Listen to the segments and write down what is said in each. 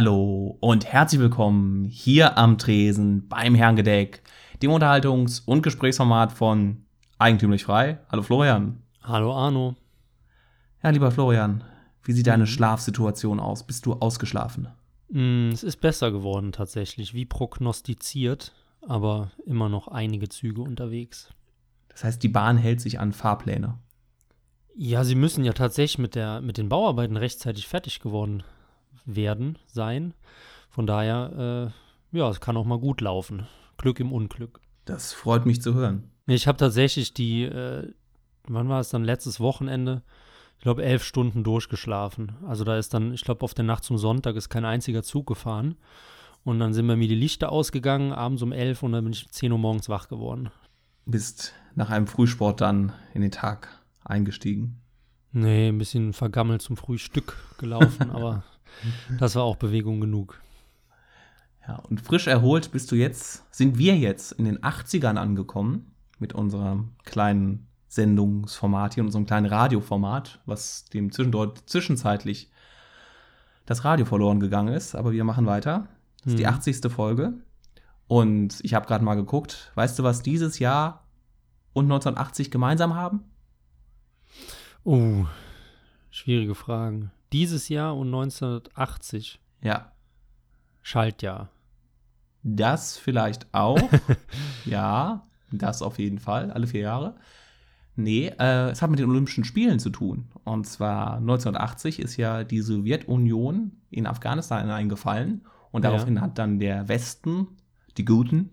Hallo und herzlich willkommen hier am Tresen beim Herrengedeck, dem Unterhaltungs- und Gesprächsformat von Eigentümlich Frei. Hallo Florian. Hallo Arno. Ja, lieber Florian, wie sieht deine Schlafsituation aus? Bist du ausgeschlafen? Mm, es ist besser geworden tatsächlich, wie prognostiziert, aber immer noch einige Züge unterwegs. Das heißt, die Bahn hält sich an Fahrpläne. Ja, sie müssen ja tatsächlich mit, der, mit den Bauarbeiten rechtzeitig fertig geworden werden, sein. Von daher, äh, ja, es kann auch mal gut laufen. Glück im Unglück. Das freut mich zu hören. Ich habe tatsächlich die, äh, wann war es dann, letztes Wochenende, ich glaube, elf Stunden durchgeschlafen. Also da ist dann, ich glaube, auf der Nacht zum Sonntag ist kein einziger Zug gefahren. Und dann sind bei mir die Lichter ausgegangen, abends um elf und dann bin ich um 10 Uhr morgens wach geworden. Bist nach einem Frühsport dann in den Tag eingestiegen. Nee, ein bisschen vergammelt zum Frühstück gelaufen, aber das war auch Bewegung genug. Ja, und frisch erholt bist du jetzt, sind wir jetzt in den 80ern angekommen mit unserem kleinen Sendungsformat hier, unserem kleinen Radioformat, was dem zwischendurch zwischenzeitlich das Radio verloren gegangen ist. Aber wir machen weiter. Das ist die 80. Folge. Und ich habe gerade mal geguckt. Weißt du, was dieses Jahr und 1980 gemeinsam haben? Oh, schwierige Fragen. Dieses Jahr und 1980. Ja, Schaltjahr. das vielleicht auch. ja, das auf jeden Fall, alle vier Jahre. Nee, äh, es hat mit den Olympischen Spielen zu tun. Und zwar 1980 ist ja die Sowjetunion in Afghanistan eingefallen. Und Ja. daraufhin hat dann der Westen, die Guten,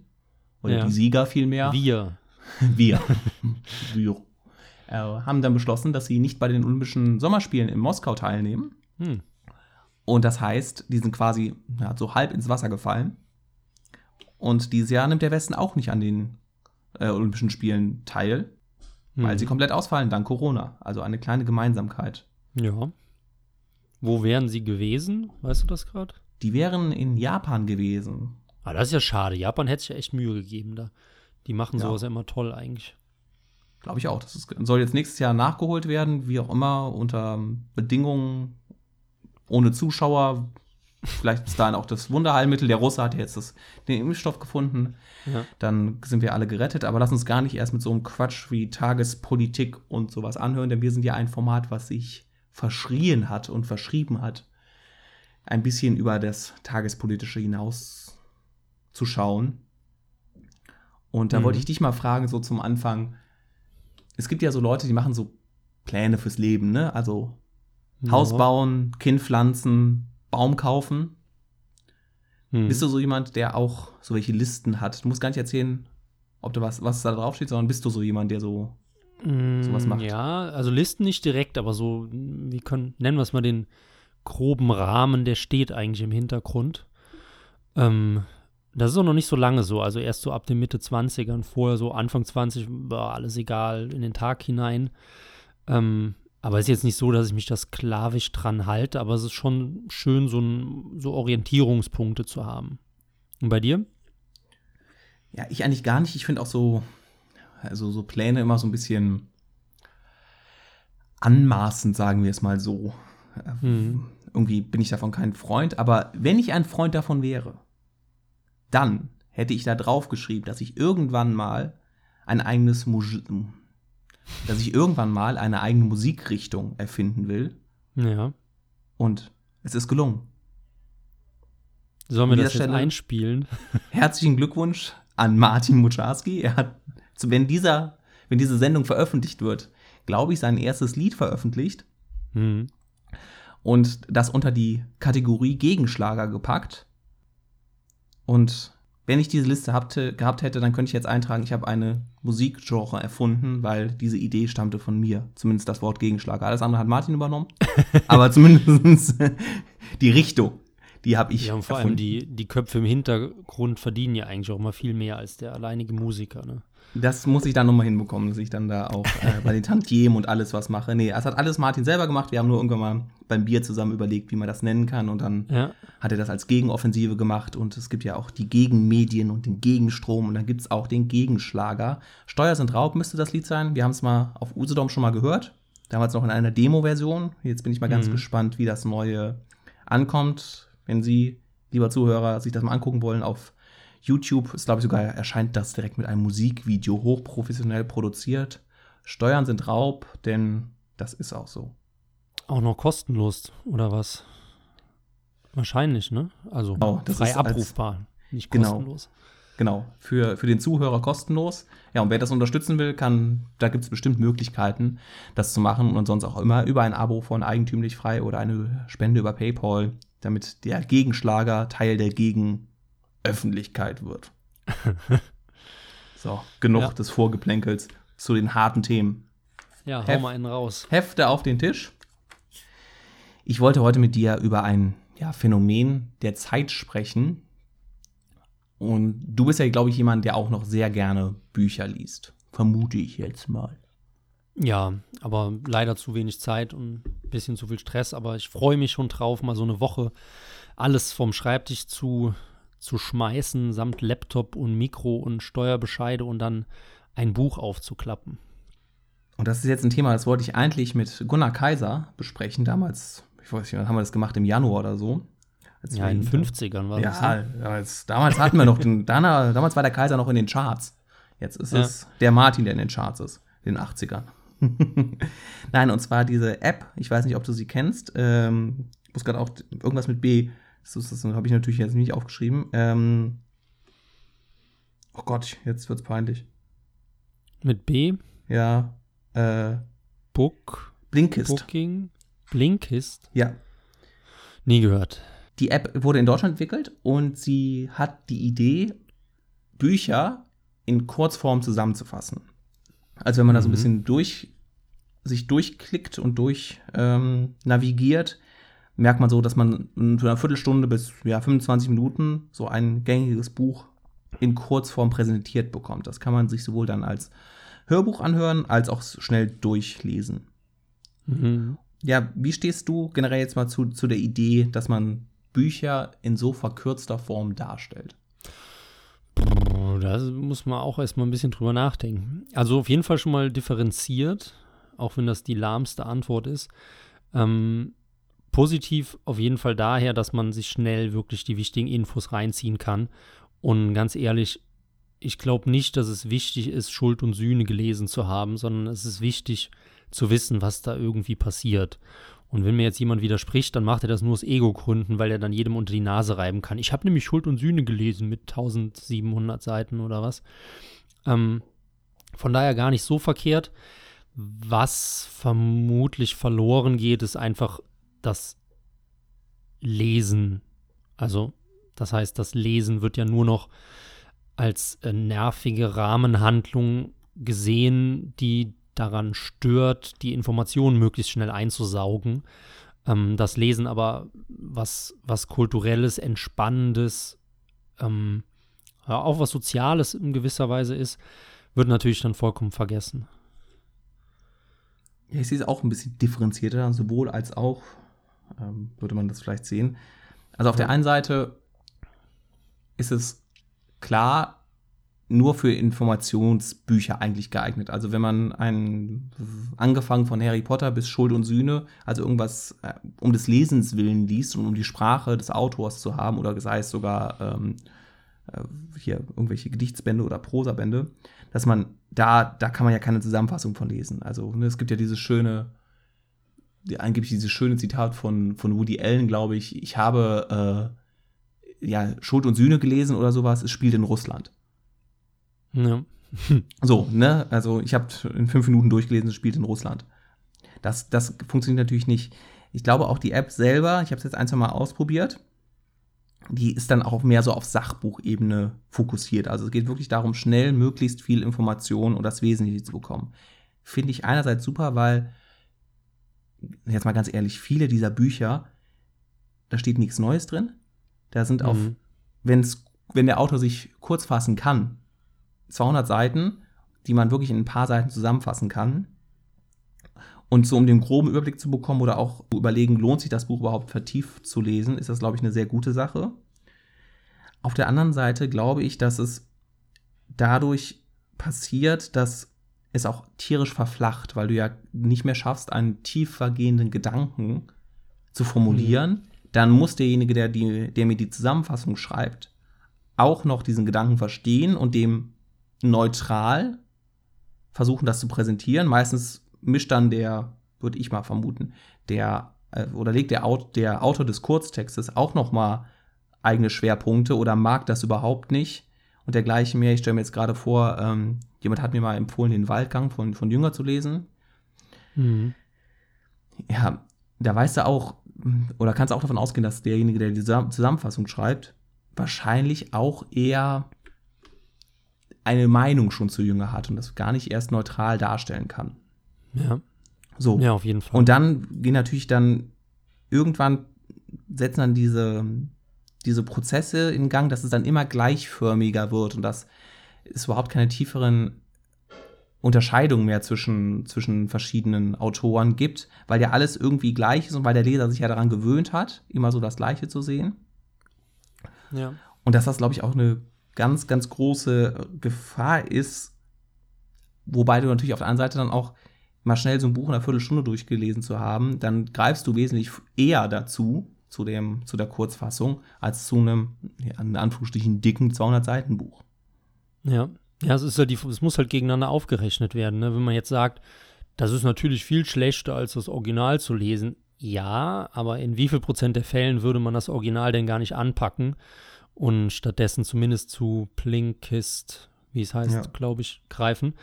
oder Ja. die Sieger vielmehr, Wir. wir, wir äh, haben dann beschlossen, dass sie nicht bei den Olympischen Sommerspielen in Moskau teilnehmen. Hm. Und das heißt, die sind quasi ja, so halb ins Wasser gefallen. Und dieses Jahr nimmt der Westen auch nicht an den äh, Olympischen Spielen teil, weil Hm. sie komplett ausfallen dank Corona. Also eine kleine Gemeinsamkeit. Ja. Wo wären sie gewesen? Weißt du das gerade? Die wären in Japan gewesen. Ah, das ist ja schade. Japan hätte sich ja echt Mühe gegeben da. Die machen Ja. sowas ja immer toll eigentlich. Glaube ich auch. Das ist, soll jetzt nächstes Jahr nachgeholt werden, wie auch immer, unter Bedingungen ohne Zuschauer. Vielleicht ist dahin auch das Wunderheilmittel. Der Russe hat ja jetzt das, den Impfstoff gefunden. Ja. Dann sind wir alle gerettet. Aber lass uns gar nicht erst mit so einem Quatsch wie Tagespolitik und sowas anhören, denn wir sind ja ein Format, was sich verschrien hat und verschrieben hat, ein bisschen über das Tagespolitische hinaus zu schauen. Und da Mhm. wollte ich dich mal fragen, so zum Anfang. Es gibt ja so Leute, die machen so Pläne fürs Leben, ne? Also Haus Ja. bauen, Kind pflanzen, Baum kaufen. Hm. Bist du so jemand, der auch so welche Listen hat? Du musst gar nicht erzählen, ob du was, was da drauf steht, sondern bist du so jemand, der so. sowas Mm, macht. Ja, also Listen nicht direkt, aber so, wie können, nennen wir es mal den groben Rahmen, der steht eigentlich im Hintergrund. Ähm, das ist auch noch nicht so lange so, also erst so ab den Mitte 20ern, vorher so Anfang 20, war alles egal, in den Tag hinein. Ähm, aber es ist jetzt nicht so, dass ich mich da sklavisch dran halte, aber es ist schon schön, so, ein, so Orientierungspunkte zu haben. Und bei dir? Ja, ich eigentlich gar nicht. Ich finde auch so, also so Pläne immer so ein bisschen anmaßend, sagen wir es mal so. Mhm. Irgendwie bin ich davon kein Freund, aber wenn ich ein Freund davon wäre, dann hätte ich da drauf geschrieben, dass ich irgendwann mal ein eigenes Musi dass ich irgendwann mal eine eigene Musikrichtung erfinden will Ja. und es ist gelungen. Sollen wir das jetzt Stelle- einspielen? Herzlichen Glückwunsch an Martin Mucharski. Er hat, wenn, dieser, wenn diese Sendung veröffentlicht wird, glaube ich, sein erstes Lied veröffentlicht Mhm. und das unter die Kategorie Gegenschlager gepackt. Und wenn ich diese Liste habte, gehabt hätte, dann könnte ich jetzt eintragen, ich habe eine Musikgenre erfunden, weil diese Idee stammte von mir. Zumindest das Wort Gegenschlager. Alles andere hat Martin übernommen. Aber zumindest die Richtung, die habe ich Ja, und vor erfunden. allem die, die Köpfe im Hintergrund verdienen ja eigentlich auch mal viel mehr als der alleinige Musiker. Ne? Das muss ich dann nochmal hinbekommen, dass ich dann da auch äh, bei den Tantiemen und alles was mache. Nee, das hat alles Martin selber gemacht. Wir haben nur irgendwann mal beim Bier zusammen überlegt, wie man das nennen kann. Und dann Ja, hat er das als Gegenoffensive gemacht. Und es gibt ja auch die Gegenmedien und den Gegenstrom. Und dann gibt es auch den Gegenschlager. Steuer sind Raub müsste das Lied sein. Wir haben es mal auf Usedom schon mal gehört. Damals noch in einer Demo-Version. Jetzt bin ich mal ganz Mhm. gespannt, wie das neue ankommt. Wenn Sie, lieber Zuhörer, sich das mal angucken wollen, auf YouTube ist, glaube ich, sogar erscheint das direkt mit einem Musikvideo hochprofessionell produziert. Steuern sind Raub, denn das ist auch so. Auch noch kostenlos, oder was? Wahrscheinlich, ne? Also Genau, frei ist als- abrufbar, nicht Genau. kostenlos. Genau, für, für den Zuhörer kostenlos. Ja, und wer das unterstützen will, kann, da gibt es bestimmt Möglichkeiten, das zu machen und sonst auch immer über ein Abo von Eigentümlich Frei oder eine Spende über PayPal, damit der Gegenschlager Teil der Gegenöffentlichkeit wird. so, genug Ja. des Vorgeplänkels zu den harten Themen. Ja, hau Heft. mal einen raus. Hefte auf den Tisch. Ich wollte heute mit dir über ein ja, Phänomen der Zeit sprechen. Und du bist ja, glaube ich, jemand, der auch noch sehr gerne Bücher liest. Vermute ich jetzt mal. Ja, aber leider zu wenig Zeit und ein bisschen zu viel Stress. Aber ich freue mich schon drauf, mal so eine Woche alles vom Schreibtisch zu, zu schmeißen, samt Laptop und Mikro und Steuerbescheide und dann ein Buch aufzuklappen. Und das ist jetzt ein Thema, das wollte ich eigentlich mit Gunnar Kaiser besprechen. Damals, ich weiß nicht, wann haben wir das gemacht? Im Januar oder so. Als Ja, in den ihn- 50ern war das. Ja, Ne? damals, damals hatten wir noch den, damals war der Kaiser noch in den Charts. Jetzt ist Ja. es der Martin, der in den Charts ist, in den 80ern. Nein, und zwar diese App, ich weiß nicht, ob du sie kennst, ähm, ich muss gerade auch irgendwas mit B, das, ist- das habe ich natürlich jetzt nicht aufgeschrieben. Ähm, oh Gott, jetzt wird's peinlich. Mit B, Ja, äh, Book, Blinkist. Booking, Blinkist. Ja, Nie gehört. Die App wurde in Deutschland entwickelt und sie hat die Idee, Bücher in Kurzform zusammenzufassen. Also wenn man da so ein Mhm. bisschen durch, sich durchklickt und durch ähm, navigiert, merkt man so, dass man in einer Viertelstunde bis ja, 25 Minuten so ein gängiges Buch in Kurzform präsentiert bekommt. Das kann man sich sowohl dann als Hörbuch anhören, als auch schnell durchlesen. Mhm. Ja, wie stehst du generell jetzt mal zu, zu der Idee, dass man Bücher in so verkürzter Form darstellt? Da muss man auch erstmal ein bisschen drüber nachdenken. Also auf jeden Fall schon mal differenziert, auch wenn das die lahmste Antwort ist. Ähm, positiv auf jeden Fall daher, dass man sich schnell wirklich die wichtigen Infos reinziehen kann. Und ganz ehrlich, ich glaube nicht, dass es wichtig ist, Schuld und Sühne gelesen zu haben, sondern es ist wichtig zu wissen, was da irgendwie passiert. Und wenn mir jetzt jemand widerspricht, dann macht er das nur aus Ego-Gründen, weil er dann jedem unter die Nase reiben kann. Ich habe nämlich Schuld und Sühne gelesen mit 1700 Seiten oder was. Ähm, von daher gar nicht so verkehrt. Was vermutlich verloren geht, ist einfach das Lesen. Also, das heißt, das Lesen wird ja nur noch als äh, nervige Rahmenhandlung gesehen, die daran stört, die Informationen möglichst schnell einzusaugen. Ähm, das Lesen aber was, was Kulturelles, Entspannendes, ähm, ja, auch was Soziales in gewisser Weise ist, wird natürlich dann vollkommen vergessen. Ja, ich sehe es auch ein bisschen differenzierter, sowohl als auch, ähm, würde man das vielleicht sehen. Also auf Ja. der einen Seite ist es klar nur für Informationsbücher eigentlich geeignet. Also wenn man ein, angefangen von Harry Potter bis Schuld und Sühne, also irgendwas äh, um des Lesens willen liest und um die Sprache des Autors zu haben oder sei es sogar ähm, äh, hier irgendwelche Gedichtsbände oder Prosabände, dass man da, da kann man ja keine Zusammenfassung von lesen. Also ne, es gibt ja dieses schöne, die, angeblich dieses schöne Zitat von, von Woody Allen, glaube ich, ich habe äh, ja Schuld und Sühne gelesen oder sowas, es spielt in Russland. Ja. So, ne? Also ich habe in fünf Minuten durchgelesen, es spielt in Russland. Das, das funktioniert natürlich nicht. Ich glaube auch die App selber, ich habe es jetzt ein, zwei Mal ausprobiert, die ist dann auch mehr so auf Sachbuchebene fokussiert. Also es geht wirklich darum, schnell möglichst viel Information und das Wesentliche zu bekommen. Finde ich einerseits super, weil, jetzt mal ganz ehrlich, viele dieser Bücher, da steht nichts Neues drin. Da sind auf, Mhm. wenn's, wenn der Autor sich kurz fassen kann, 200 Seiten, die man wirklich in ein paar Seiten zusammenfassen kann. Und so um den groben Überblick zu bekommen oder auch zu überlegen, lohnt sich das Buch überhaupt vertieft zu lesen, ist das, glaube ich, eine sehr gute Sache. Auf der anderen Seite glaube ich, dass es dadurch passiert, dass es auch tierisch verflacht, weil du ja nicht mehr schaffst, einen tiefergehenden Gedanken zu formulieren, dann muss derjenige, der, die, der mir die Zusammenfassung schreibt, auch noch diesen Gedanken verstehen und dem neutral versuchen, das zu präsentieren. Meistens mischt dann der, würde ich mal vermuten, der äh, oder legt der, der Autor des Kurztextes auch noch mal eigene Schwerpunkte oder mag das überhaupt nicht und dergleichen mehr. Ich stelle mir jetzt gerade vor, ähm, jemand hat mir mal empfohlen, den Waldgang von, von Jünger zu lesen. Mhm. Ja, da weißt du auch, oder kannst auch davon ausgehen, dass derjenige, der die Zusammenfassung schreibt, wahrscheinlich auch eher eine Meinung schon zu Jünger hat und das gar nicht erst neutral darstellen kann. Ja. So. Ja, auf jeden Fall. Und dann gehen natürlich dann irgendwann setzen dann diese, diese Prozesse in Gang, dass es dann immer gleichförmiger wird und dass es überhaupt keine tieferen Unterscheidungen mehr zwischen, zwischen verschiedenen Autoren gibt, weil ja alles irgendwie gleich ist und weil der Leser sich ja daran gewöhnt hat, immer so das Gleiche zu sehen. Ja. Und dass das, glaube ich, auch eine ganz, ganz große Gefahr ist, wobei du natürlich auf der anderen Seite dann auch mal schnell so ein Buch in einer Viertelstunde durchgelesen zu haben, dann greifst du wesentlich eher dazu, zu, dem, zu der Kurzfassung, als zu einem, in Anführungsstrichen, dicken 200-Seiten-Buch. Ja, ja, es, ist halt die, es muss halt gegeneinander aufgerechnet werden. Ne? Wenn man jetzt sagt, das ist natürlich viel schlechter, als das Original zu lesen. Ja, aber in wie viel Prozent der Fällen würde man das Original denn gar nicht anpacken und stattdessen zumindest zu Plinkist, wie es heißt, ja. glaube ich, greifen?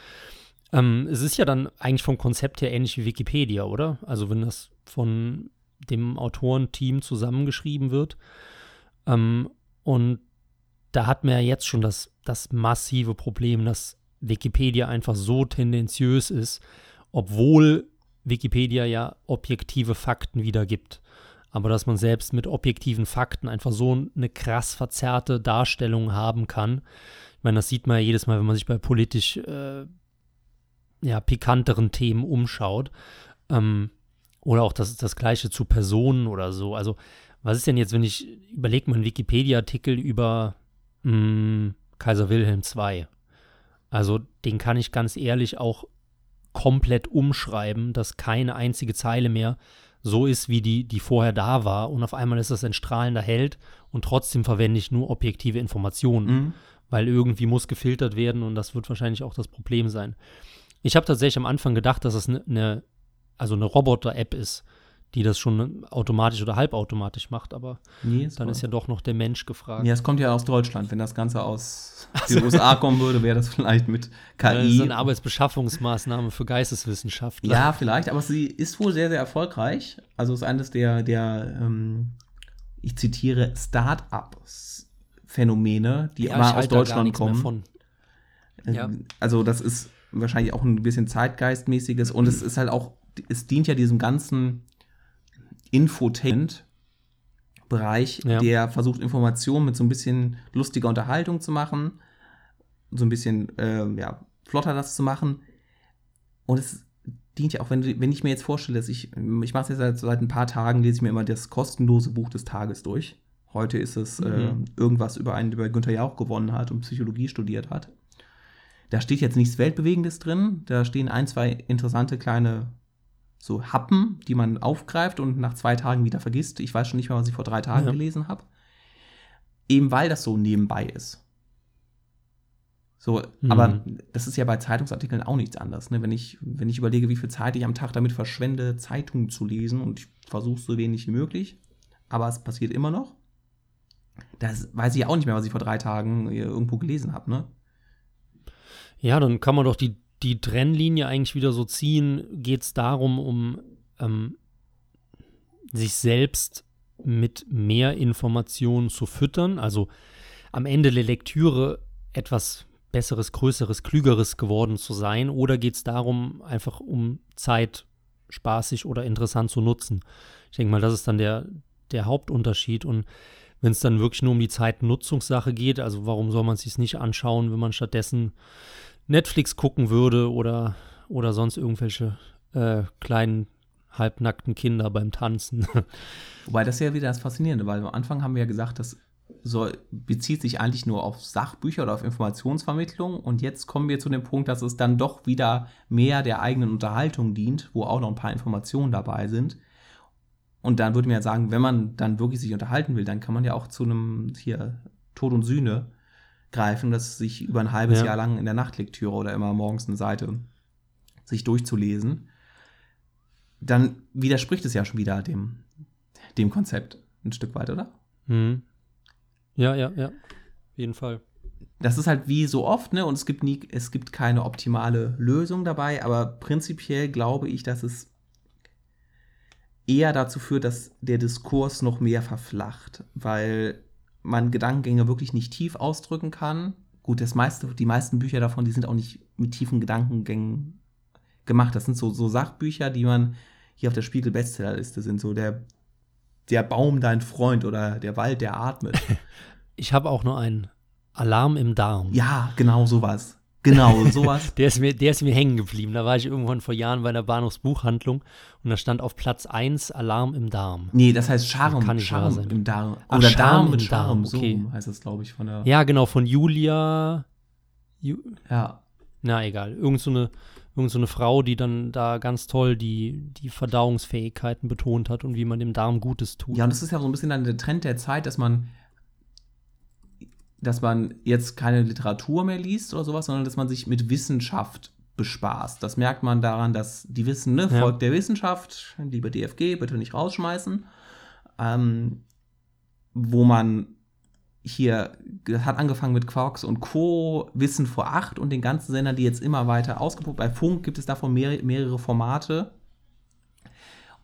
Ähm, es ist ja dann eigentlich vom Konzept her ähnlich wie Wikipedia, oder? Also wenn das von dem Autorenteam zusammengeschrieben wird. Ähm, und da hat man ja jetzt schon das, das massive Problem, dass Wikipedia einfach so tendenziös ist, obwohl Wikipedia ja objektive Fakten wiedergibt. Aber dass man selbst mit objektiven Fakten einfach so eine krass verzerrte Darstellung haben kann. Ich meine, das sieht man ja jedes Mal, wenn man sich bei politisch äh, ja, pikanteren Themen umschaut. Ähm, oder auch das, das Gleiche zu Personen oder so. Also, was ist denn jetzt, wenn ich überlege mal einen Wikipedia-Artikel über mh, hm, Kaiser Wilhelm II? Also, den kann ich ganz ehrlich auch komplett umschreiben, dass keine einzige Zeile mehr so ist, wie die, die vorher da war. Und auf einmal ist das ein strahlender Held und trotzdem verwende ich nur objektive Informationen, mhm. weil irgendwie muss gefiltert werden und das wird wahrscheinlich auch das Problem sein. Ich habe tatsächlich am Anfang gedacht, dass es eine, ne, also eine Roboter-App ist, die das schon automatisch oder halbautomatisch macht, aber nee, dann ist ja doch noch der Mensch gefragt. Ja, es kommt ja aus Deutschland. Wenn das Ganze aus also, den USA kommen würde, wäre das vielleicht mit KI. Das ist eine Arbeitsbeschaffungsmaßnahme für Geisteswissenschaftler. Ja, vielleicht, aber sie ist wohl sehr, sehr erfolgreich. Also ist eines der, der ähm, ich zitiere, Start-ups-Phänomene, die ja, mal aus Deutschland kommen. Ja. Also das ist wahrscheinlich auch ein bisschen zeitgeistmäßiges und es ist halt auch, es dient ja diesem ganzen Infotainment-Bereich, ja. der versucht, Informationen mit so ein bisschen lustiger Unterhaltung zu machen, so ein bisschen äh, ja, flotter das zu machen. Und es dient ja auch, wenn, wenn ich mir jetzt vorstelle, dass ich, ich mache es jetzt seit, seit ein paar Tagen, lese ich mir immer das kostenlose Buch des Tages durch. Heute ist es mhm. äh, irgendwas über einen, der Günther Jauch gewonnen hat und Psychologie studiert hat. Da steht jetzt nichts Weltbewegendes drin. Da stehen ein, zwei interessante kleine so Happen, die man aufgreift und nach zwei Tagen wieder vergisst. Ich weiß schon nicht mehr, was ich vor drei Tagen ja. gelesen habe. Eben weil das so nebenbei ist. So, mhm. aber das ist ja bei Zeitungsartikeln auch nichts anderes. Ne? Wenn, ich, wenn ich überlege, wie viel Zeit ich am Tag damit verschwende, Zeitungen zu lesen und ich versuche so wenig wie möglich, aber es passiert immer noch. Das weiß ich auch nicht mehr, was ich vor drei Tagen irgendwo gelesen habe, ne? Ja, dann kann man doch die, die Trennlinie eigentlich wieder so ziehen. Geht es darum, um ähm, sich selbst mit mehr Informationen zu füttern, also am Ende der Lektüre etwas Besseres, Größeres, Klügeres geworden zu sein? Oder geht es darum, einfach um Zeit spaßig oder interessant zu nutzen? Ich denke mal, das ist dann der, der Hauptunterschied. Und wenn es dann wirklich nur um die Zeitnutzungssache geht, also warum soll man es sich nicht anschauen, wenn man stattdessen Netflix gucken würde oder, oder sonst irgendwelche äh, kleinen halbnackten Kinder beim Tanzen. Wobei das ja wieder das Faszinierende, weil am Anfang haben wir ja gesagt, das soll, bezieht sich eigentlich nur auf Sachbücher oder auf Informationsvermittlung und jetzt kommen wir zu dem Punkt, dass es dann doch wieder mehr der eigenen Unterhaltung dient, wo auch noch ein paar Informationen dabei sind. Und dann würde man ja sagen, wenn man dann wirklich sich unterhalten will, dann kann man ja auch zu einem hier Tod und Sühne greifen, das sich über ein halbes Ja. Jahr lang in der Nachtlektüre oder immer morgens eine Seite sich durchzulesen. Dann widerspricht es ja schon wieder dem, dem Konzept ein Stück weit, oder? Mhm. Ja, ja, ja. Auf jeden Fall. das ist halt wie so oft, ne? Und es gibt nie, es gibt keine optimale Lösung dabei, aber prinzipiell glaube ich, dass es eher dazu führt, dass der Diskurs noch mehr verflacht, weil man Gedankengänge wirklich nicht tief ausdrücken kann. Gut, das meiste, die meisten Bücher davon, die sind auch nicht mit tiefen Gedankengängen gemacht. Das sind so, so Sachbücher, die man hier auf der Spiegel-Bestsellerliste sind, so der, der Baum dein Freund oder der Wald, der atmet. Ich habe auch noch einen Alarm im Darm. Ja, genau sowas. Genau sowas. Der ist, mir, der ist mir hängen geblieben. Da war ich irgendwann vor Jahren bei einer Bahnhofsbuchhandlung und da stand auf Platz 1 Alarm im Darm. Nee, das heißt Charme, Kann Charme sein. im Darm. Ach, Oder Charme Darm im mit Charme, Darm, so okay. rum heißt das, glaube ich, von der. Ja, genau, von Julia. Ju, ja. na, egal. Irgend so eine, irgend so eine Frau, die dann da ganz toll die, die Verdauungsfähigkeiten betont hat und wie man dem Darm Gutes tut. Ja, und das ist ja so ein bisschen dann der Trend der Zeit, dass man, dass man jetzt keine Literatur mehr liest oder sowas, sondern dass man sich mit Wissenschaft bespaßt. Das merkt man daran, dass die Wissen, ne, Ja. folgt der Wissenschaft, liebe DFG, bitte nicht rausschmeißen. Ähm, wo man hier hat angefangen mit Quarks und Co. Wissen vor acht und den ganzen Sendern, die jetzt immer weiter ausgepumpt. Bei Funk gibt es davon mehr, mehrere Formate.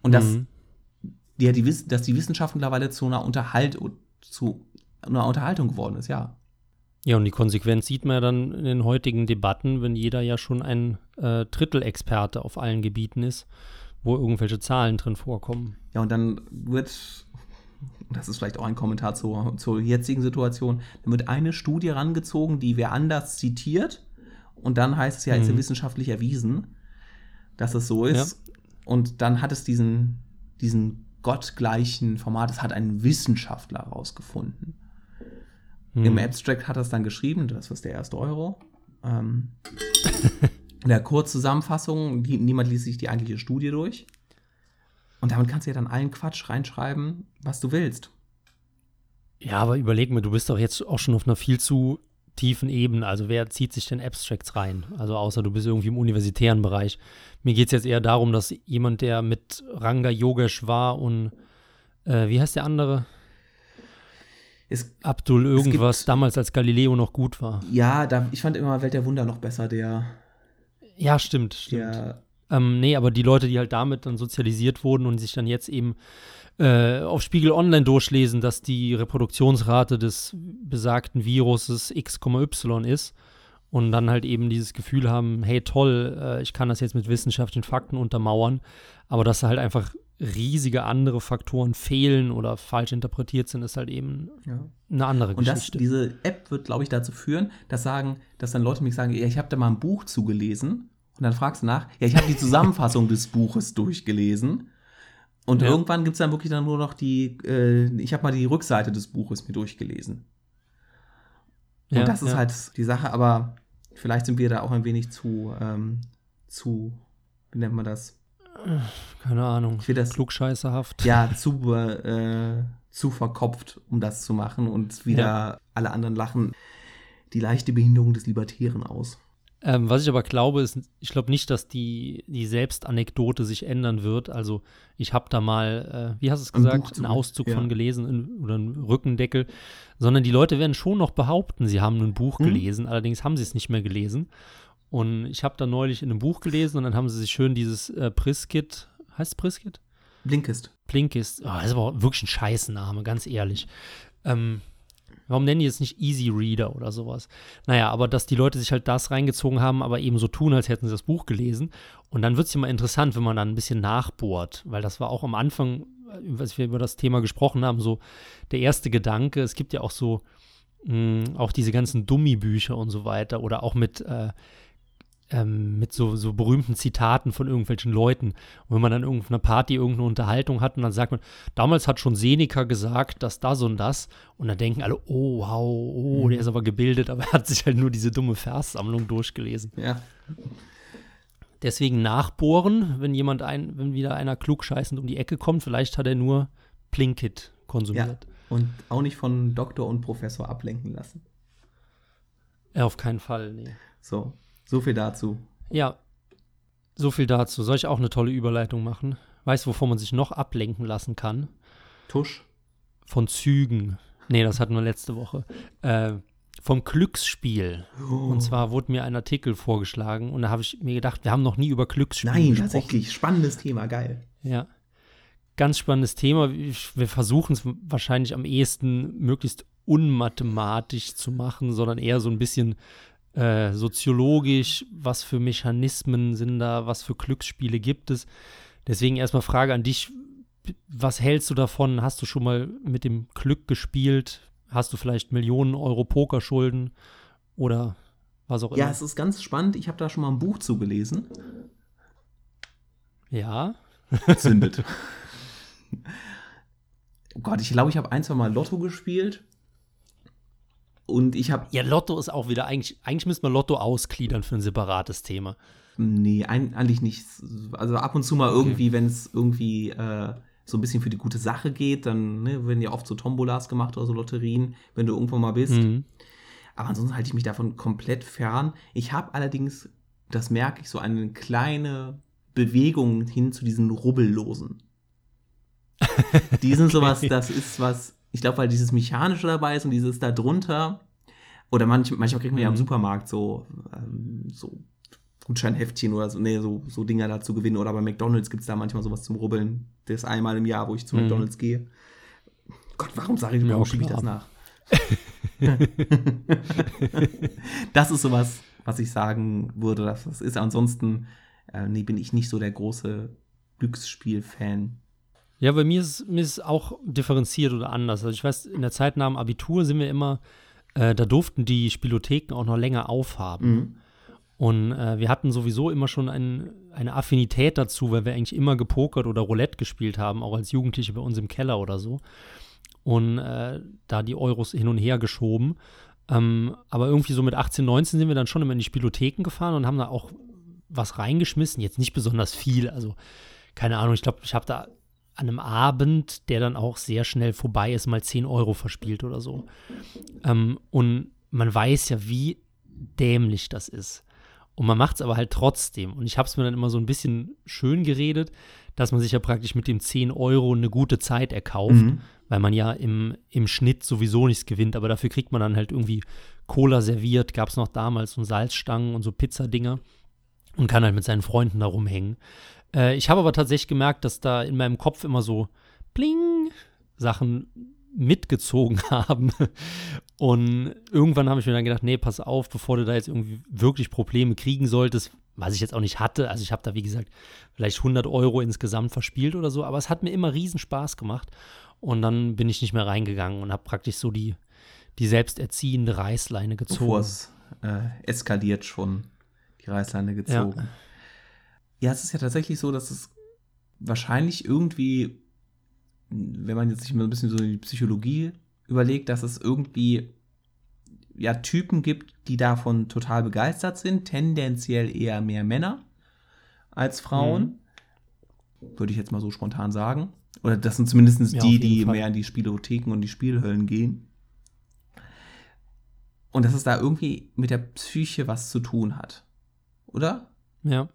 Und Mhm. ja, die, dass die Wissenschaft mittlerweile zu einer, Unterhalt, zu einer Unterhaltung geworden ist, ja. Ja, und die Konsequenz sieht man ja dann in den heutigen Debatten, wenn jeder ja schon ein äh, Drittelexperte auf allen Gebieten ist, wo irgendwelche Zahlen drin vorkommen. Ja, und dann wird, das ist vielleicht auch ein Kommentar zur, zur jetzigen Situation, dann wird eine Studie rangezogen, die wer anders zitiert. Und dann heißt es ja, ist ja Mhm. wissenschaftlich erwiesen, dass es so ist. Und dann hat es diesen, diesen gottgleichen Format, es hat ein Wissenschaftler rausgefunden. Hm. Im Abstract hat er es dann geschrieben, das ist der erste Euro. Ähm, in der Kurzzusammenfassung, die, niemand liest sich die eigentliche Studie durch. Und damit kannst du ja dann allen Quatsch reinschreiben, was du willst. Ja, aber überleg mir, du bist doch jetzt auch schon auf einer viel zu tiefen Ebene. Also wer zieht sich denn Abstracts rein? Also außer du bist irgendwie im universitären Bereich. Mir geht es jetzt eher darum, dass jemand, der mit Ranga Yogesh war und äh, wie heißt der andere? Es, Abdul irgendwas, gibt- damals als Galileo noch gut war. ja, da, ich fand immer Welt der Wunder noch besser, der, Ja, stimmt, stimmt. der Ähm, nee, aber die Leute, die halt damit dann sozialisiert wurden und sich dann jetzt eben äh, auf Spiegel Online durchlesen, dass die Reproduktionsrate des besagten Viruses x,y ist und dann halt eben dieses Gefühl haben, hey toll, äh, ich kann das jetzt mit wissenschaftlichen Fakten untermauern, aber dass halt einfach riesige andere Faktoren fehlen oder falsch interpretiert sind, ist halt eben ja. eine andere Und das, Geschichte. diese App wird, glaube ich, dazu führen, dass sagen, dass dann Leute mich sagen, ja, ich habe da mal ein Buch zugelesen. Und dann fragst du nach, ja, ich habe die Zusammenfassung des Buches durchgelesen. Und Ja. irgendwann gibt es dann wirklich dann nur noch die, äh, ich habe mal die Rückseite des Buches mir durchgelesen. Ja, und das ist ja. halt die Sache, aber vielleicht sind wir da auch ein wenig zu, ähm, zu, wie nennt man das? Keine Ahnung, Ich will das, klugscheißerhaft. ja, zu, äh, zu verkopft, um das zu machen und wieder alle anderen lachen die leichte Behinderung des Libertären aus. Ähm, was ich aber glaube, ist, ich glaube nicht, dass die, die Selbstanekdote sich ändern wird. Also ich habe da mal, äh, wie hast du es gesagt, einen Auszug ja. von gelesen in, oder einen Rückendeckel, sondern die Leute werden schon noch behaupten, sie haben ein Buch Mhm. gelesen, allerdings haben sie es nicht mehr gelesen. Und ich habe da neulich in einem Buch gelesen und dann haben sie sich schön dieses äh, Priskit, heißt es Priskit? Blinkist. Blinkist, oh, das ist aber wirklich ein Scheißname, ganz ehrlich. Ähm, warum nennen die jetzt nicht Easy Reader oder sowas? Naja, aber dass die Leute sich halt das reingezogen haben, aber eben so tun, als hätten sie das Buch gelesen. Und dann wird es ja mal interessant, wenn man dann ein bisschen nachbohrt, weil das war auch am Anfang, äh, als wir über das Thema gesprochen haben, so der erste Gedanke. Es gibt ja auch so, mh, auch diese ganzen Dummy-Bücher und so weiter oder auch mit, äh, ähm, mit so, so berühmten Zitaten von irgendwelchen Leuten. Und wenn man dann irgendeiner Party irgendeine Unterhaltung hat und dann sagt man, damals hat schon Seneca gesagt, dass das und das. Und dann denken alle, oh, wow, oh, Mhm. der ist aber gebildet, aber er hat sich halt nur diese dumme Verssammlung durchgelesen. Ja. Deswegen nachbohren, wenn jemand ein, wenn wieder einer klugscheißend um die Ecke kommt, vielleicht hat er nur Plinkit konsumiert. Ja, und auch nicht von Doktor und Professor ablenken lassen. Ja, auf keinen Fall, nee. So, so viel dazu. Ja, so viel dazu. Soll ich auch eine tolle Überleitung machen? Weißt du, wovon man sich noch ablenken lassen kann? Tusch. Von Zügen. Nee, das hatten wir letzte Woche. Äh, vom Glücksspiel. Oh. Und zwar wurde mir ein Artikel vorgeschlagen und da habe ich mir gedacht, wir haben noch nie über Glücksspiel Nein, gesprochen. tatsächlich. Spannendes Thema, geil. Ja. Ganz spannendes Thema. Wir versuchen es wahrscheinlich am ehesten möglichst unmathematisch zu machen, sondern eher so ein bisschen äh, soziologisch, was für Mechanismen sind da, was für Glücksspiele gibt es. Deswegen erstmal Frage an dich, was hältst du davon? Hast du schon mal mit dem Glück gespielt? Hast du vielleicht Millionen Euro Pokerschulden oder was auch immer? Ja, es ist ganz spannend. Ich habe da schon mal ein Buch zugelesen. Ja. Zündet. oh Gott, ich glaube, ich habe ein, zwei Mal Lotto gespielt. Und ich habe. Ja, Lotto ist auch wieder, eigentlich, eigentlich müsste man Lotto ausgliedern für ein separates Thema. Nee, ein, eigentlich nicht. Also ab und zu mal irgendwie, wenn es irgendwie äh, so ein bisschen für die gute Sache geht, dann ne, werden ja oft so Tombolas gemacht oder so Lotterien, wenn du irgendwo mal bist. Mhm. Aber ansonsten halte ich mich davon komplett fern. Ich habe allerdings, das merke ich, so eine kleine Bewegung hin zu diesen Rubbellosen. Die sind sowas, das ist was, ich glaube, weil dieses Mechanische dabei ist und dieses da drunter. Oder manch, manchmal kriegt man ja im Mhm. Supermarkt so, ähm, so Gutscheinheftchen oder so, nee, so, so Dinger da zu gewinnen. Oder bei McDonalds gibt es da manchmal sowas zum Rubbeln. Das einmal im Jahr, wo ich zu Mhm. McDonalds gehe. Gott, warum sage ich, warum schiebe ich das nach? das ist sowas, was ich sagen würde, dass das ist. Ansonsten äh, nee, bin ich nicht so der große Glücksspiel-Fan. Ja, bei mir ist, es auch differenziert oder anders. Also ich weiß, in der Zeit nach dem Abitur sind wir immer, äh, da durften die Spielotheken auch noch länger aufhaben. Mhm. Und äh, wir hatten sowieso immer schon ein, eine Affinität dazu, weil wir eigentlich immer gepokert oder Roulette gespielt haben, auch als Jugendliche bei uns im Keller oder so. Und äh, da die Euros hin und her geschoben. Ähm, aber irgendwie so mit 18, 19 sind wir dann schon immer in die Spielotheken gefahren und haben da auch was reingeschmissen. Jetzt nicht besonders viel. Also, keine Ahnung, ich glaube, ich habe da an einem Abend, der dann auch sehr schnell vorbei ist, mal 10 Euro verspielt oder so. Ähm, und man weiß ja, wie dämlich das ist. Und man macht es aber halt trotzdem. Und ich habe es mir dann immer so ein bisschen schön geredet, dass man sich ja praktisch mit dem 10 Euro eine gute Zeit erkauft, Mhm. weil man ja im, im Schnitt sowieso nichts gewinnt. Aber dafür kriegt man dann halt irgendwie Cola serviert, gab es noch damals und Salzstangen und so Pizzadinger und kann halt mit seinen Freunden da rumhängen. Äh, ich habe aber tatsächlich gemerkt, dass da in meinem Kopf immer so Bling Sachen mitgezogen haben. Und irgendwann habe ich mir dann gedacht, nee, pass auf, bevor du da jetzt irgendwie wirklich Probleme kriegen solltest, was ich jetzt auch nicht hatte. Also ich habe da, wie gesagt, vielleicht 100 Euro insgesamt verspielt oder so, aber es hat mir immer riesen Spaß gemacht. Und dann bin ich nicht mehr reingegangen und habe praktisch so die, die selbsterziehende Reißleine gezogen. Bevor es äh, eskaliert schon die Reißleine gezogen. Ja. Es ist ja tatsächlich so, dass es wahrscheinlich irgendwie, wenn man jetzt sich mal ein bisschen so die Psychologie überlegt, dass es irgendwie ja Typen gibt, die davon total begeistert sind, tendenziell eher mehr Männer als Frauen. Würde ich jetzt mal so spontan sagen. Oder das sind zumindest Ja, die, die Fall. mehr in die Spielotheken und die Spielhöllen gehen. Und dass es da irgendwie mit der Psyche was zu tun hat. Oder? Ja.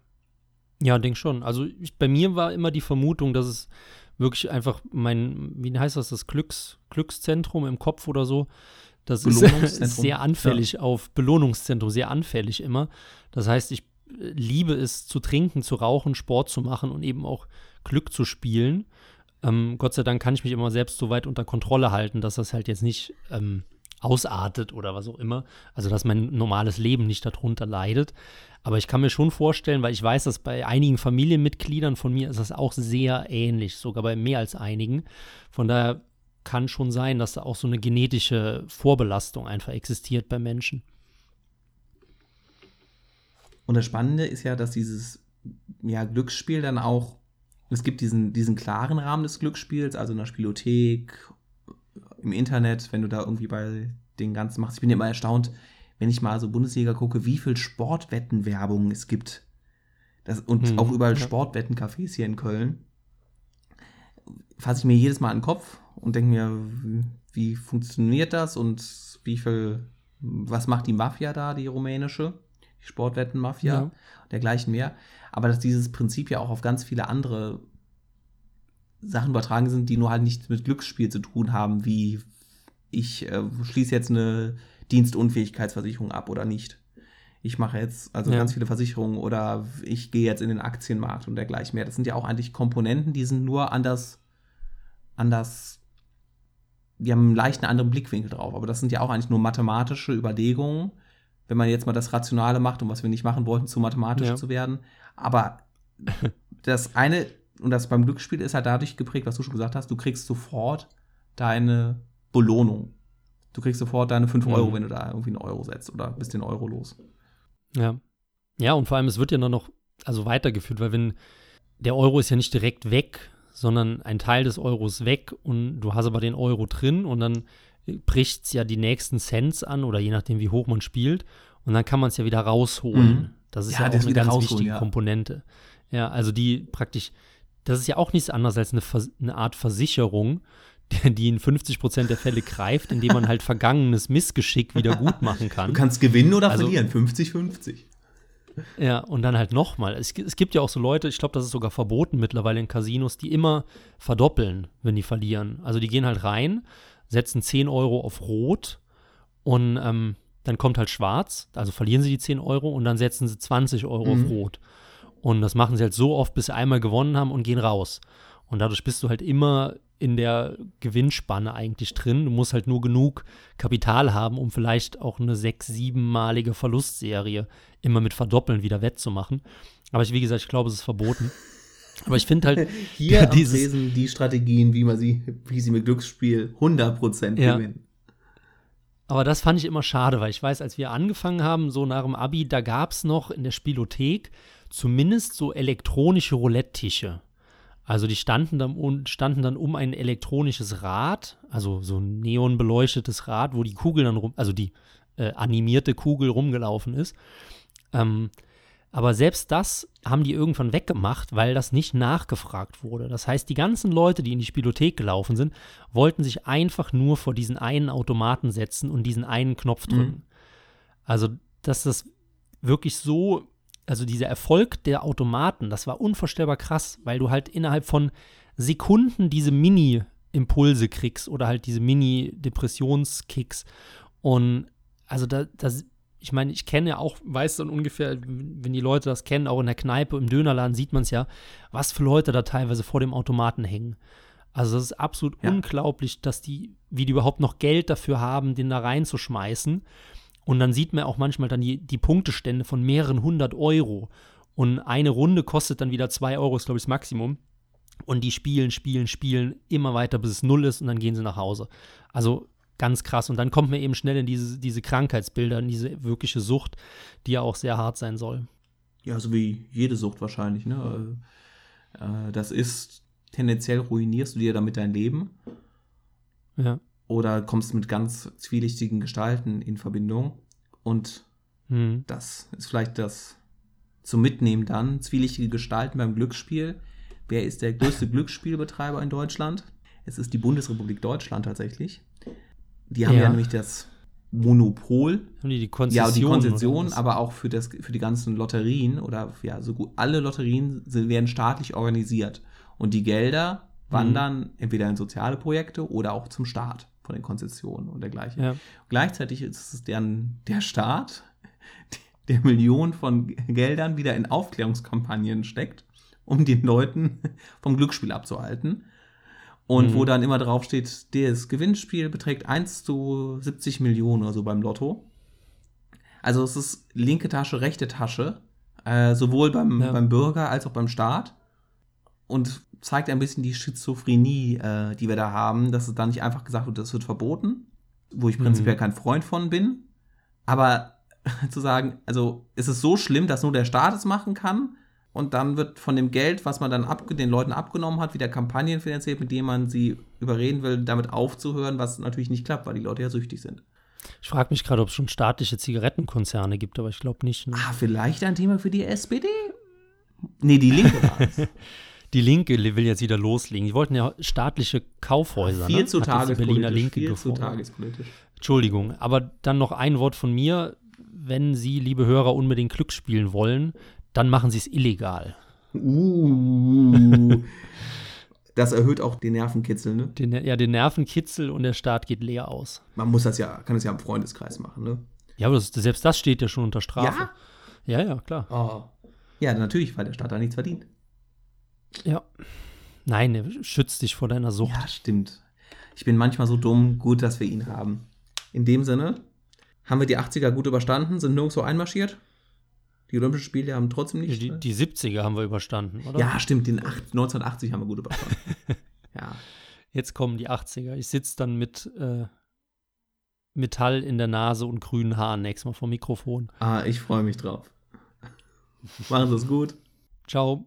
Ja, denk schon. Also ich, bei mir war immer die Vermutung, dass es wirklich einfach mein, wie heißt das, das Glücks, Glückszentrum im Kopf oder so, das ist sehr anfällig auf Belohnungszentrum, sehr anfällig immer. Das heißt, ich äh, liebe es zu trinken, zu rauchen, Sport zu machen und eben auch Glück zu spielen. Ähm, Gott sei Dank kann ich mich immer selbst so weit unter Kontrolle halten, dass das halt jetzt nicht ähm, ausartet oder was auch immer. Also, dass mein normales Leben nicht darunter leidet. Aber ich kann mir schon vorstellen, weil ich weiß, dass bei einigen Familienmitgliedern von mir ist das auch sehr ähnlich, sogar bei mehr als einigen. Von daher kann schon sein, dass da auch so eine genetische Vorbelastung einfach existiert bei Menschen. Und das Spannende ist ja, dass dieses ja, Glücksspiel dann auch, es gibt diesen, diesen klaren Rahmen des Glücksspiels, also in der Spielothek, im Internet, wenn du da irgendwie bei den ganzen machst. Ich bin immer erstaunt, wenn ich mal so Bundesliga gucke, wie viel Sportwettenwerbung es gibt. Das, und Mhm, auch überall ja. Sportwettencafés hier in Köln. Fasse ich mir jedes Mal an den Kopf und denke mir, wie, wie funktioniert das und wie viel, was macht die Mafia da, die rumänische, die Sportwettenmafia, Ja. dergleichen mehr. Aber dass dieses Prinzip ja auch auf ganz viele andere Sachen übertragen sind, die nur halt nichts mit Glücksspiel zu tun haben, wie ich äh, schließe jetzt eine Dienstunfähigkeitsversicherung ab oder nicht. Ich mache jetzt also Ja. ganz viele Versicherungen oder ich gehe jetzt in den Aktienmarkt und dergleichen mehr. Das sind ja auch eigentlich Komponenten, die sind nur anders, anders, die haben einen leichten anderen Blickwinkel drauf. Aber das sind ja auch eigentlich nur mathematische Überlegungen, wenn man jetzt mal das Rationale macht und was wir nicht machen wollten, zu mathematisch Ja. zu werden. Aber das eine, und das beim Glücksspiel ist halt dadurch geprägt, was du schon gesagt hast, du kriegst sofort deine Belohnung. Du kriegst sofort deine 5 Mhm. Euro, wenn du da irgendwie einen Euro setzt oder bist den Euro los. Ja. Ja, und vor allem, es wird ja dann noch also weitergeführt, weil wenn der Euro ist ja nicht direkt weg, sondern ein Teil des Euros weg und du hast aber den Euro drin und dann bricht es ja die nächsten Cents an oder je nachdem, wie hoch man spielt und dann kann man es ja wieder rausholen. Mhm. Das ist Ja, ja, auch eine ganz wichtige ja. Komponente. Ja, also die praktisch, das ist ja auch nichts anderes als eine, Vers eine Art Versicherung, die, in 50 Prozent der Fälle greift, indem man halt vergangenes Missgeschick wieder gut machen kann. Du kannst gewinnen oder Also- verlieren, 50-50. Ja, und dann halt nochmal. Es, es gibt ja auch so Leute, ich glaube, das ist sogar verboten mittlerweile in Casinos, die immer verdoppeln, wenn die verlieren. Also die gehen halt rein, setzen 10 Euro auf Rot und ähm, dann kommt halt Schwarz, also verlieren sie die 10 Euro und dann setzen sie 20 Euro Mhm. auf Rot. Und das machen sie halt so oft, bis sie einmal gewonnen haben und gehen raus. Und dadurch bist du halt immer in der Gewinnspanne eigentlich drin. Du musst halt nur genug Kapital haben, um vielleicht auch eine sechs-, siebenmalige Verlustserie immer mit Verdoppeln wieder wettzumachen. Aber ich, wie gesagt, ich glaube, es ist verboten. Aber ich finde halt, Hier am dieses- Tresen die Strategien, wie man sie, wie sie mit Glücksspiel 100% Ja. gewinnen. aber das fand ich immer schade, weil ich weiß, als wir angefangen haben, so nach dem Abi, da gab es noch in der Spielothek zumindest so elektronische Roulette-Tische. Also die standen dann, standen dann um ein elektronisches Rad, also so ein neonbeleuchtetes Rad, wo die Kugel dann rum, also die äh, animierte Kugel rumgelaufen ist. Ähm, aber selbst das haben die irgendwann weggemacht, weil das nicht nachgefragt wurde. Das heißt, die ganzen Leute, die in die Spielothek gelaufen sind, wollten sich einfach nur vor diesen einen Automaten setzen und diesen einen Knopf drücken. Also, dass das wirklich so, also dieser Erfolg der Automaten, das war unvorstellbar krass, weil du halt innerhalb von Sekunden diese Mini-Impulse kriegst oder halt diese Mini-Depressionskicks. Und also da, das, ich meine, ich kenne ja auch, weiß dann ungefähr, wenn die Leute das kennen, auch in der Kneipe, im Dönerladen sieht man es ja, was für Leute da teilweise vor dem Automaten hängen. Also das ist absolut Ja. unglaublich, dass die, wie die überhaupt noch Geld dafür haben, den da reinzuschmeißen. Und dann sieht man auch manchmal dann die, die Punktestände von mehreren hundert Euro. Und eine Runde kostet dann wieder zwei Euro, ist glaube ich das Maximum. Und die spielen, spielen, spielen immer weiter, bis es null ist und dann gehen sie nach Hause. Also ganz krass. Und dann kommt man eben schnell in diese, diese Krankheitsbilder, in diese wirkliche Sucht, die ja auch sehr hart sein soll. Ja, so wie jede Sucht wahrscheinlich. Ne? Äh, das ist tendenziell ruinierst du dir damit dein Leben Ja. Oder kommst mit ganz zwielichtigen Gestalten in Verbindung. Und Hm. das ist vielleicht das zum Mitnehmen dann. Zwielichtige Gestalten beim Glücksspiel. Wer ist der größte Glücksspielbetreiber in Deutschland? Es ist die Bundesrepublik Deutschland tatsächlich. Die haben ja, Ja. nämlich das Monopol Haben die die Konzession? ja, die Konzession, aber auch für, das, für die ganzen Lotterien oder ja, so gut alle Lotterien sind, werden staatlich organisiert. Und die Gelder Mhm. wandern entweder in soziale Projekte oder auch zum Staat von den Konzessionen und dergleichen. Ja. Gleichzeitig ist es deren, der Staat, der Millionen von Geldern wieder in Aufklärungskampagnen steckt, um den Leuten vom Glücksspiel abzuhalten. Und Mhm. wo dann immer drauf steht, das Gewinnspiel beträgt 1 zu 70 Millionen oder so beim Lotto. Also es ist linke Tasche, rechte Tasche, äh, sowohl beim, Ja. beim Bürger als auch beim Staat. Und zeigt ein bisschen die Schizophrenie, äh, die wir da haben, dass es da nicht einfach gesagt wird, das wird verboten, wo ich Mhm. prinzipiell kein Freund von bin. Aber zu sagen, also es ist so schlimm, dass nur der Staat es machen kann und dann wird von dem Geld, was man dann abge den Leuten abgenommen hat, wieder Kampagnen finanziert, mit denen man sie überreden will, damit aufzuhören, was natürlich nicht klappt, weil die Leute ja süchtig sind. Ich frage mich gerade, ob es schon staatliche Zigarettenkonzerne gibt, aber ich glaube nicht. Ne? Ah, vielleicht ein Thema für die SPD? Nee, die linke war es. Die Linke will jetzt wieder loslegen. Die wollten ja staatliche Kaufhäuser. Viel ne? zu tagespolitisch. Linke Viel zu tagespolitisch. Entschuldigung, aber dann noch ein Wort von mir. Wenn Sie, liebe Hörer, unbedingt Glück spielen wollen, dann machen Sie es illegal. Uh. Das erhöht auch den Nervenkitzel, ne? Den, ja, den Nervenkitzel und der Staat geht leer aus. Man muss das ja, kann es ja im Freundeskreis machen, ne? Ja, aber das, selbst das steht ja schon unter Strafe. Ja, ja, klar. Oh. Ja, natürlich, weil der Staat da nichts verdient. Ja. Nein, er schützt dich vor deiner Sucht. Ja, stimmt. Ich bin manchmal so dumm, gut, dass wir ihn haben. In dem Sinne, haben wir die 80er gut überstanden, sind nirgendwo einmarschiert. Die Olympischen Spiele haben trotzdem nicht. Die, die 70er haben wir überstanden, oder? ja, stimmt, den acht- 1980 haben wir gut überstanden. ja. Jetzt kommen die 80er. Ich sitze dann mit äh, Metall in der Nase und grünen Haaren nächstes Mal vom Mikrofon. Ah, ich freue mich drauf. Machen Sie es gut. Ciao.